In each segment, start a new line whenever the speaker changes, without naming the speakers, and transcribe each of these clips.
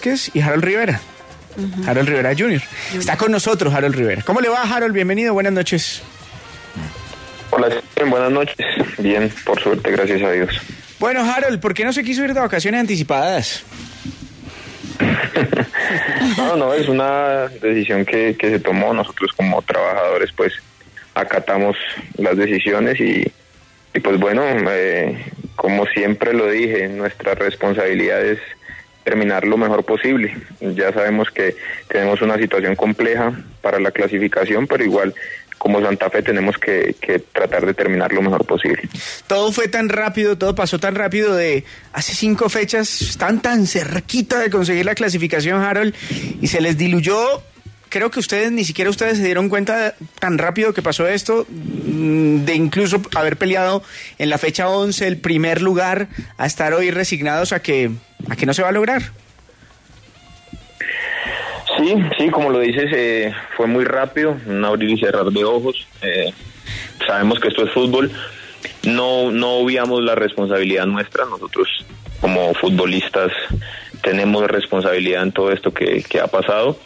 ¿Qué es? Y Harold Rivera. Harold Rivera Jr. Está con nosotros Harold Rivera. ¿Cómo le va, Harold? Bienvenido, buenas noches.
Hola, buenas noches. Bien, por suerte, gracias a Dios.
Bueno, Harold, ¿por qué no se quiso ir de vacaciones anticipadas?
no, no, es una decisión que, se tomó. Nosotros como trabajadores, pues, acatamos las decisiones y, pues bueno, eh, como siempre lo dije, nuestra responsabilidad es terminar lo mejor posible. Ya sabemos que tenemos una situación compleja para la clasificación, pero igual como Santa Fe tenemos que, tratar de terminar lo mejor posible.
Todo fue tan rápido, todo pasó tan rápido de hace cinco fechas, están tan cerquita de conseguir la clasificación, Harold, y se les diluyó creo que ustedes, ni siquiera ustedes se dieron cuenta tan rápido que pasó esto, mm, de incluso haber peleado en la fecha 11 el primer lugar, a estar hoy resignados a que, a que no se va a lograr.
Sí, sí, como lo dices, eh, fue muy rápido, un abrir y cerrar de ojos. Eh, sabemos que esto es fútbol. No, no obviamos la responsabilidad nuestra. Nosotros, como futbolistas, tenemos responsabilidad en todo esto que, que ha pasado.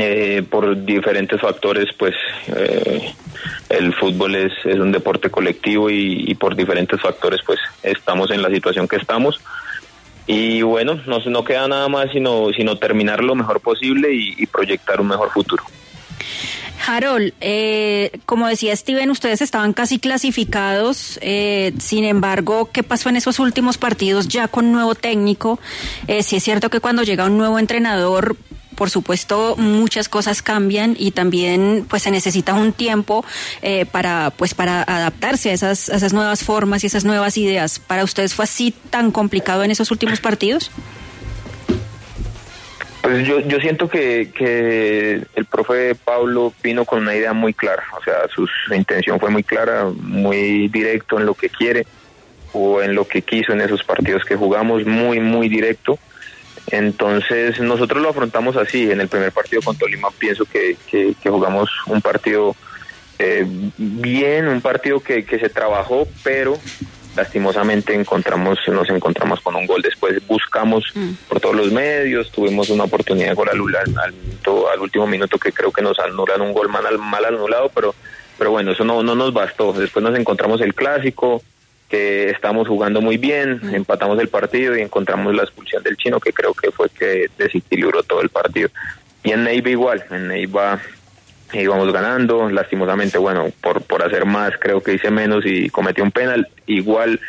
Eh, por diferentes factores, pues eh, el fútbol es, es, un deporte colectivo y, por diferentes factores, pues estamos en la situación que estamos. Y bueno, no, no queda nada más sino, sino terminar lo mejor posible y, proyectar un mejor futuro.
Harold, eh, como decía Steven, ustedes estaban casi clasificados, sin embargo, ¿qué pasó en esos últimos partidos ya con nuevo técnico? si es cierto que cuando llega un nuevo entrenador, por supuesto muchas cosas cambian y también pues se necesita un tiempo eh, para pues para adaptarse a esas, esas nuevas formas y esas nuevas ideas. ¿Para ustedes fue así tan complicado en esos últimos partidos?
Pues yo, yo siento que, que el profe Pablo vino con una idea muy clara, o sea, su, su intención fue muy clara, muy directo en lo que quiere o en lo que quiso en esos partidos que jugamos, muy, muy directo. Entonces nosotros lo afrontamos así. En el primer partido con Tolima pienso que, que, jugamos un partido eh, bien, un partido que, que se trabajó, pero lastimosamente encontramos nos encontramos con un gol después buscamos mm. por todos los medios tuvimos una oportunidad de gol al, al, al, último minuto que creo que nos anulan un gol mal, mal anulado pero pero bueno eso no no nos bastó después nos encontramos el clásico que estamos jugando muy bien, empatamos el partido y encontramos la expulsión del chino, que creo que fue que desequilibró todo el partido. Y en Neiva igual, en Neiva íbamos ganando, lastimosamente, bueno, por, por hacer más creo que hice menos y cometí un penal, igual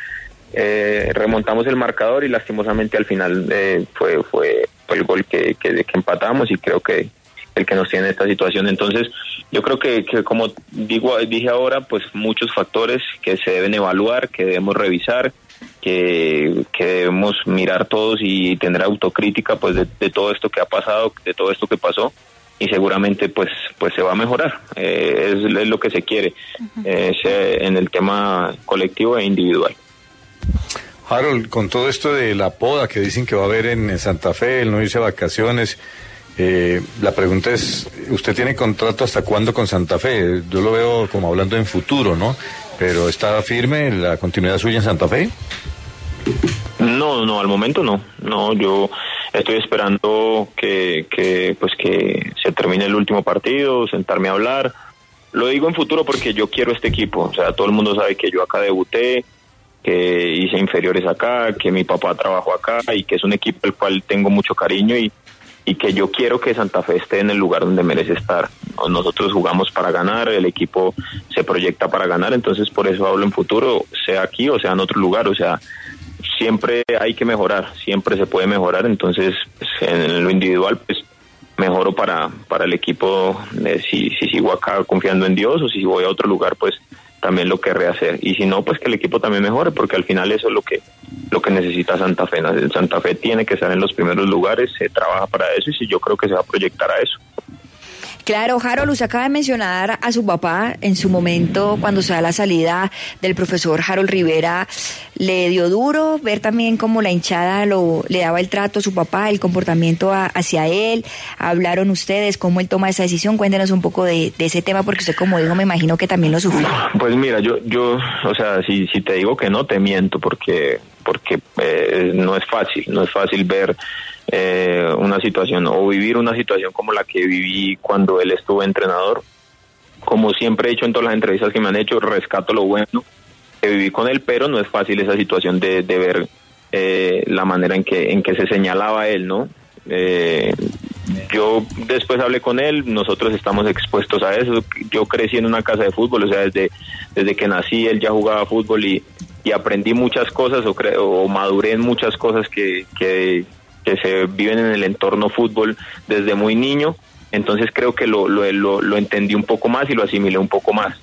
eh, remontamos el marcador y lastimosamente al final eh, fue, fue, el gol que, que, que empatamos y creo que el que nos tiene esta situación. Entonces, yo creo que, que como digo, dije ahora, pues muchos factores que se deben evaluar, que debemos revisar, que, que debemos mirar todos y tener autocrítica pues de, todo esto que ha pasado, de todo esto que pasó y seguramente pues pues se va a mejorar eh, es, lo que se quiere eh, en el tema colectivo e individual.
Harold, con todo esto de la poda que dicen que va a haber en Santa Fe, el no irse a vacaciones, eh, la pregunta es, ¿usted tiene contrato hasta cuándo con Santa Fe? Yo lo veo como hablando en futuro, ¿no? Pero ¿está firme la continuidad suya en Santa Fe?
No, no, al momento no. No, yo estoy esperando que, pues que se termine el último partido, sentarme a hablar. Lo digo en futuro porque yo quiero este equipo. O sea, todo el mundo sabe que yo acá debuté, que hice inferiores acá, que mi papá trabajó acá y que es un equipo al cual tengo mucho cariño y, y que yo quiero que Santa Fe esté en el lugar donde merece estar. Nosotros jugamos para ganar, el equipo se proyecta para ganar, entonces por eso hablo en futuro, sea aquí o sea en otro lugar, o sea, siempre hay que mejorar, siempre se puede mejorar, entonces pues, en lo individual pues mejoro para, para el equipo, eh, si, si sigo acá confiando en Dios o si voy a otro lugar pues también lo querré hacer y si no pues que el equipo también mejore porque al final eso es lo que lo que necesita Santa Fe. Santa Fe tiene que estar en los primeros lugares, se trabaja para eso y yo creo que se va a proyectar a eso.
Claro, Harold, usted acaba de mencionar a su papá en su momento cuando se da la salida del profesor Harold Rivera. ¿Le dio duro ver también cómo la hinchada lo, le daba el trato a su papá, el comportamiento hacia él? ¿Hablaron ustedes cómo él toma esa decisión? Cuéntenos un poco de, ese tema porque usted, como dijo, me imagino que también lo sufrió.
Pues mira, yo, yo o sea, si, si te digo que no, te miento porque, porque eh, no es fácil, no es fácil ver eh, una situación o vivir una situación como la que viví cuando él estuvo entrenador. Como siempre he hecho en todas las entrevistas que me han hecho, rescato lo bueno que viví con él, pero no es fácil esa situación de, ver eh, la manera en que, en que se señalaba él, ¿no? Eh, yo después hablé con él, nosotros estamos expuestos a eso. Yo crecí en una casa de fútbol, o sea, desde, desde que nací él ya jugaba fútbol y, y aprendí muchas cosas o, o maduré en muchas cosas que, que, que se viven en el entorno fútbol desde muy niño, entonces creo que lo, lo, lo, entendí un poco más y lo asimilé un poco más,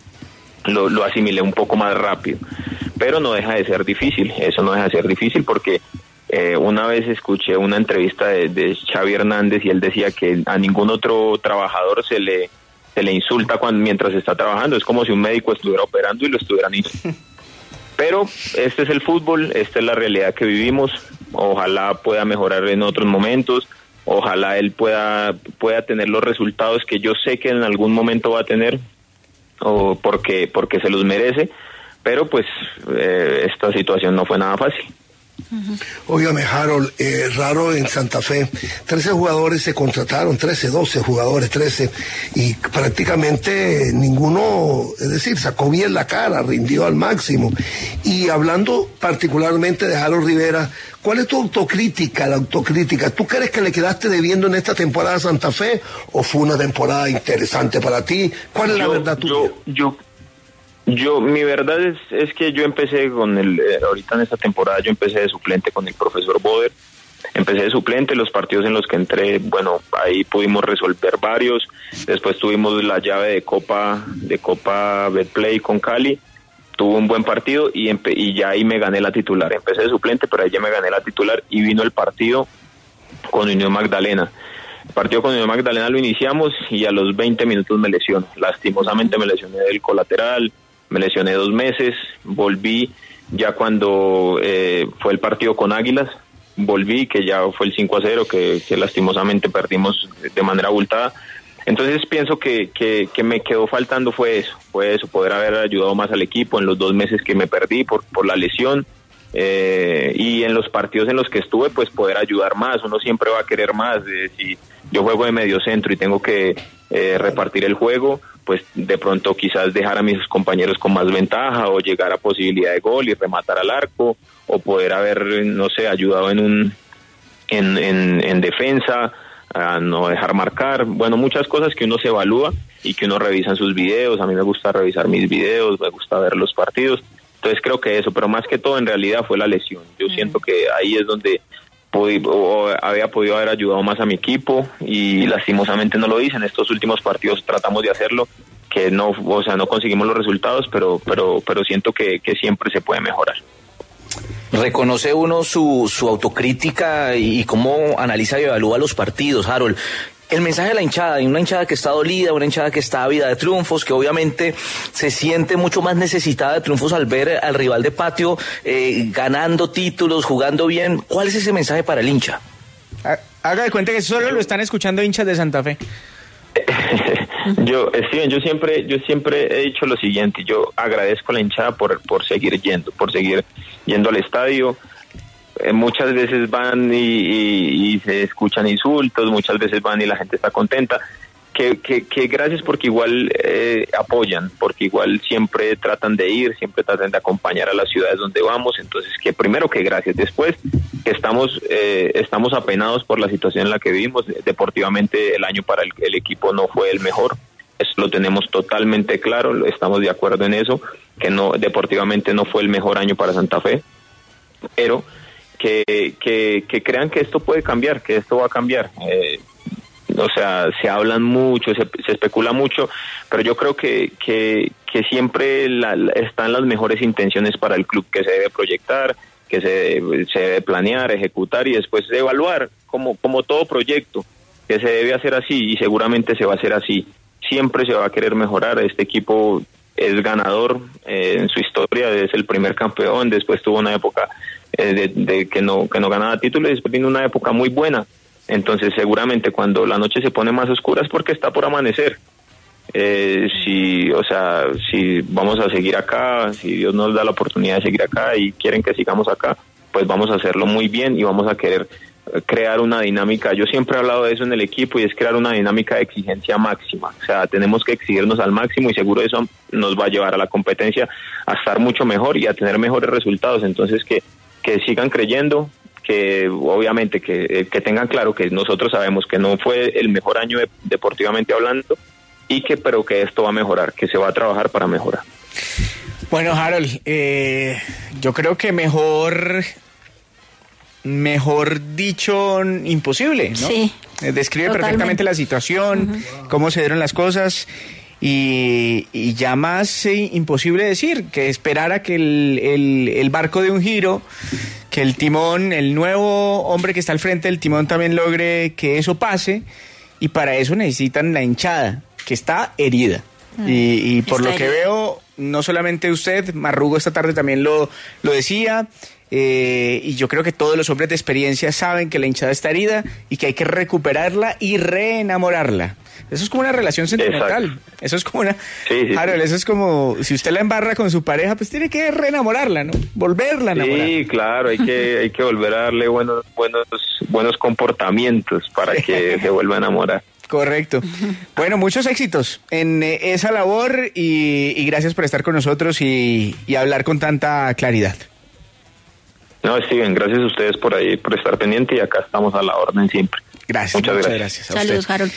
lo, lo asimilé un poco más rápido, pero no deja de ser difícil, eso no deja de ser difícil porque eh, una vez escuché una entrevista de, de, Xavi Hernández y él decía que a ningún otro trabajador se le se le insulta cuando mientras está trabajando, es como si un médico estuviera operando y lo estuvieran Pero este es el fútbol, esta es la realidad que vivimos. Ojalá pueda mejorar en otros momentos. Ojalá él pueda, pueda tener los resultados que yo sé que en algún momento va a tener, o porque, porque se los merece. Pero pues eh, esta situación no fue nada fácil.
Óigame, Harold, eh, raro en Santa Fe. 13 jugadores se contrataron, 13, 12 jugadores, 13, y prácticamente ninguno, es decir, sacó bien la cara, rindió al máximo. Y hablando particularmente de Harold Rivera, ¿cuál es tu autocrítica, la autocrítica? ¿Tú crees que le quedaste debiendo en esta temporada a Santa Fe o fue una temporada interesante para ti? ¿Cuál es la verdad tuya?
yo yo, mi verdad es, es que yo empecé con el, eh, ahorita en esta temporada yo empecé de suplente con el profesor Boder, empecé de suplente, los partidos en los que entré, bueno, ahí pudimos resolver varios, después tuvimos la llave de Copa, de Copa Betplay con Cali, tuvo un buen partido y, y ya ahí me gané la titular, empecé de suplente, pero ahí ya me gané la titular y vino el partido con Unión Magdalena. El partido con Unión Magdalena lo iniciamos y a los 20 minutos me lesiono. Lastimosamente me lesioné del colateral, me lesioné dos meses, volví ya cuando eh, fue el partido con Águilas, volví, que ya fue el 5 a 0, que, lastimosamente perdimos de manera abultada. Entonces pienso que, que, me quedó faltando fue eso, fue eso, poder haber ayudado más al equipo en los dos meses que me perdí por, por la lesión. Eh, y en los partidos en los que estuve, pues poder ayudar más. Uno siempre va a querer más. si yo juego de medio centro y tengo que eh, repartir el juego, pues de pronto quizás dejar a mis compañeros con más ventaja o llegar a posibilidad de gol y rematar al arco o poder haber, no sé, ayudado en un en, en, defensa, a no dejar marcar, bueno, muchas cosas que uno se evalúa y que uno revisa en sus videos, a mí me gusta revisar mis videos, me gusta ver los partidos, entonces creo que eso, pero más que todo en realidad fue la lesión, yo siento que ahí es donde o había podido haber ayudado más a mi equipo y lastimosamente no lo hice. En estos últimos partidos tratamos de hacerlo, que no, o sea, no conseguimos los resultados, pero, pero, pero siento que, que siempre se puede mejorar.
Reconoce uno su, su autocrítica y cómo analiza y evalúa los partidos, Harold el mensaje de la hinchada, y una hinchada que está dolida, una hinchada que está ávida de triunfos, que obviamente se siente mucho más necesitada de triunfos al ver al rival de patio eh, ganando títulos, jugando bien. ¿Cuál es ese mensaje para el hincha?
Haga de cuenta que solo lo están escuchando hinchas de Santa Fe.
yo, Steven, yo siempre, yo siempre he dicho lo siguiente, yo agradezco a la hinchada por, por seguir yendo, por seguir yendo al estadio, muchas veces van y, se escuchan insultos, muchas veces van y la gente está contenta. Que, que, gracias porque igual eh, apoyan, porque igual siempre tratan de ir, siempre tratan de acompañar a las ciudades donde vamos. Entonces, que primero que gracias. Después, que estamos, eh, estamos apenados por la situación en la que vivimos. Deportivamente, el año para el, el equipo no fue el mejor. Lo tenemos totalmente claro, estamos de acuerdo en eso, que no deportivamente no fue el mejor año para Santa Fe, pero que, que, crean que esto puede cambiar, que esto va a cambiar. Eh, o sea, se hablan mucho, se, especula mucho, pero yo creo que, que, siempre están las mejores intenciones para el club que se debe proyectar, que se, se debe planear, ejecutar y después evaluar como, como todo proyecto que se debe hacer así y seguramente se va a hacer así. Siempre se va a querer mejorar. Este equipo es ganador eh, en su historia, es el primer campeón, después tuvo una época de, de que no que no ganaba títulos y después vino una época muy buena. Entonces seguramente cuando la noche se pone más oscura es porque está por amanecer. Eh, si, o sea, si vamos a seguir acá, si Dios nos da la oportunidad de seguir acá y quieren que sigamos acá, pues vamos a hacerlo muy bien y vamos a querer eh, crear una dinámica. Yo siempre he hablado de eso en el equipo y es crear una dinámica de exigencia máxima. O sea, tenemos que exigirnos al máximo y seguro eso nos va a llevar a la competencia a estar mucho mejor y a tener mejores resultados. Entonces, que, que sigan creyendo, que obviamente que, eh, que tengan claro que nosotros sabemos que no fue el mejor año de- deportivamente hablando y que pero que esto va a mejorar, que se va a trabajar para mejorar.
Bueno, Harold, eh, yo creo que mejor, mejor dicho, imposible, ¿no?
Sí,
Eh, Describe
totalmente.
perfectamente la situación, cómo se dieron las cosas y, y ya más eh, imposible decir que esperar a que el, el- el barco de un giro, que el timón, el nuevo hombre que está al frente del timón también logre que eso pase. Y para eso necesitan la hinchada, que está herida. Y, y por lo que veo, no solamente usted, Marrugo esta tarde también lo, lo decía, eh, y yo creo que todos los hombres de experiencia saben que la hinchada está herida y que hay que recuperarla y reenamorarla. Eso es como una relación sentimental.
Exacto.
Eso es como una...
Sí, sí,
Harold,
sí.
eso es como, si usted la embarra con su pareja, pues tiene que reenamorarla, ¿no? Volverla a enamorar.
Sí, claro, hay que hay que volver a darle buenos buenos buenos comportamientos para que se vuelva a enamorar.
Correcto. Bueno, muchos éxitos en eh, esa labor y, y gracias por estar con nosotros y, y hablar con tanta claridad.
No, Steven, gracias a ustedes por ahí por estar pendiente y acá estamos a la orden siempre.
Gracias.
Muchas
muchas
gracias.
gracias. a usted.
Saludos, Harold.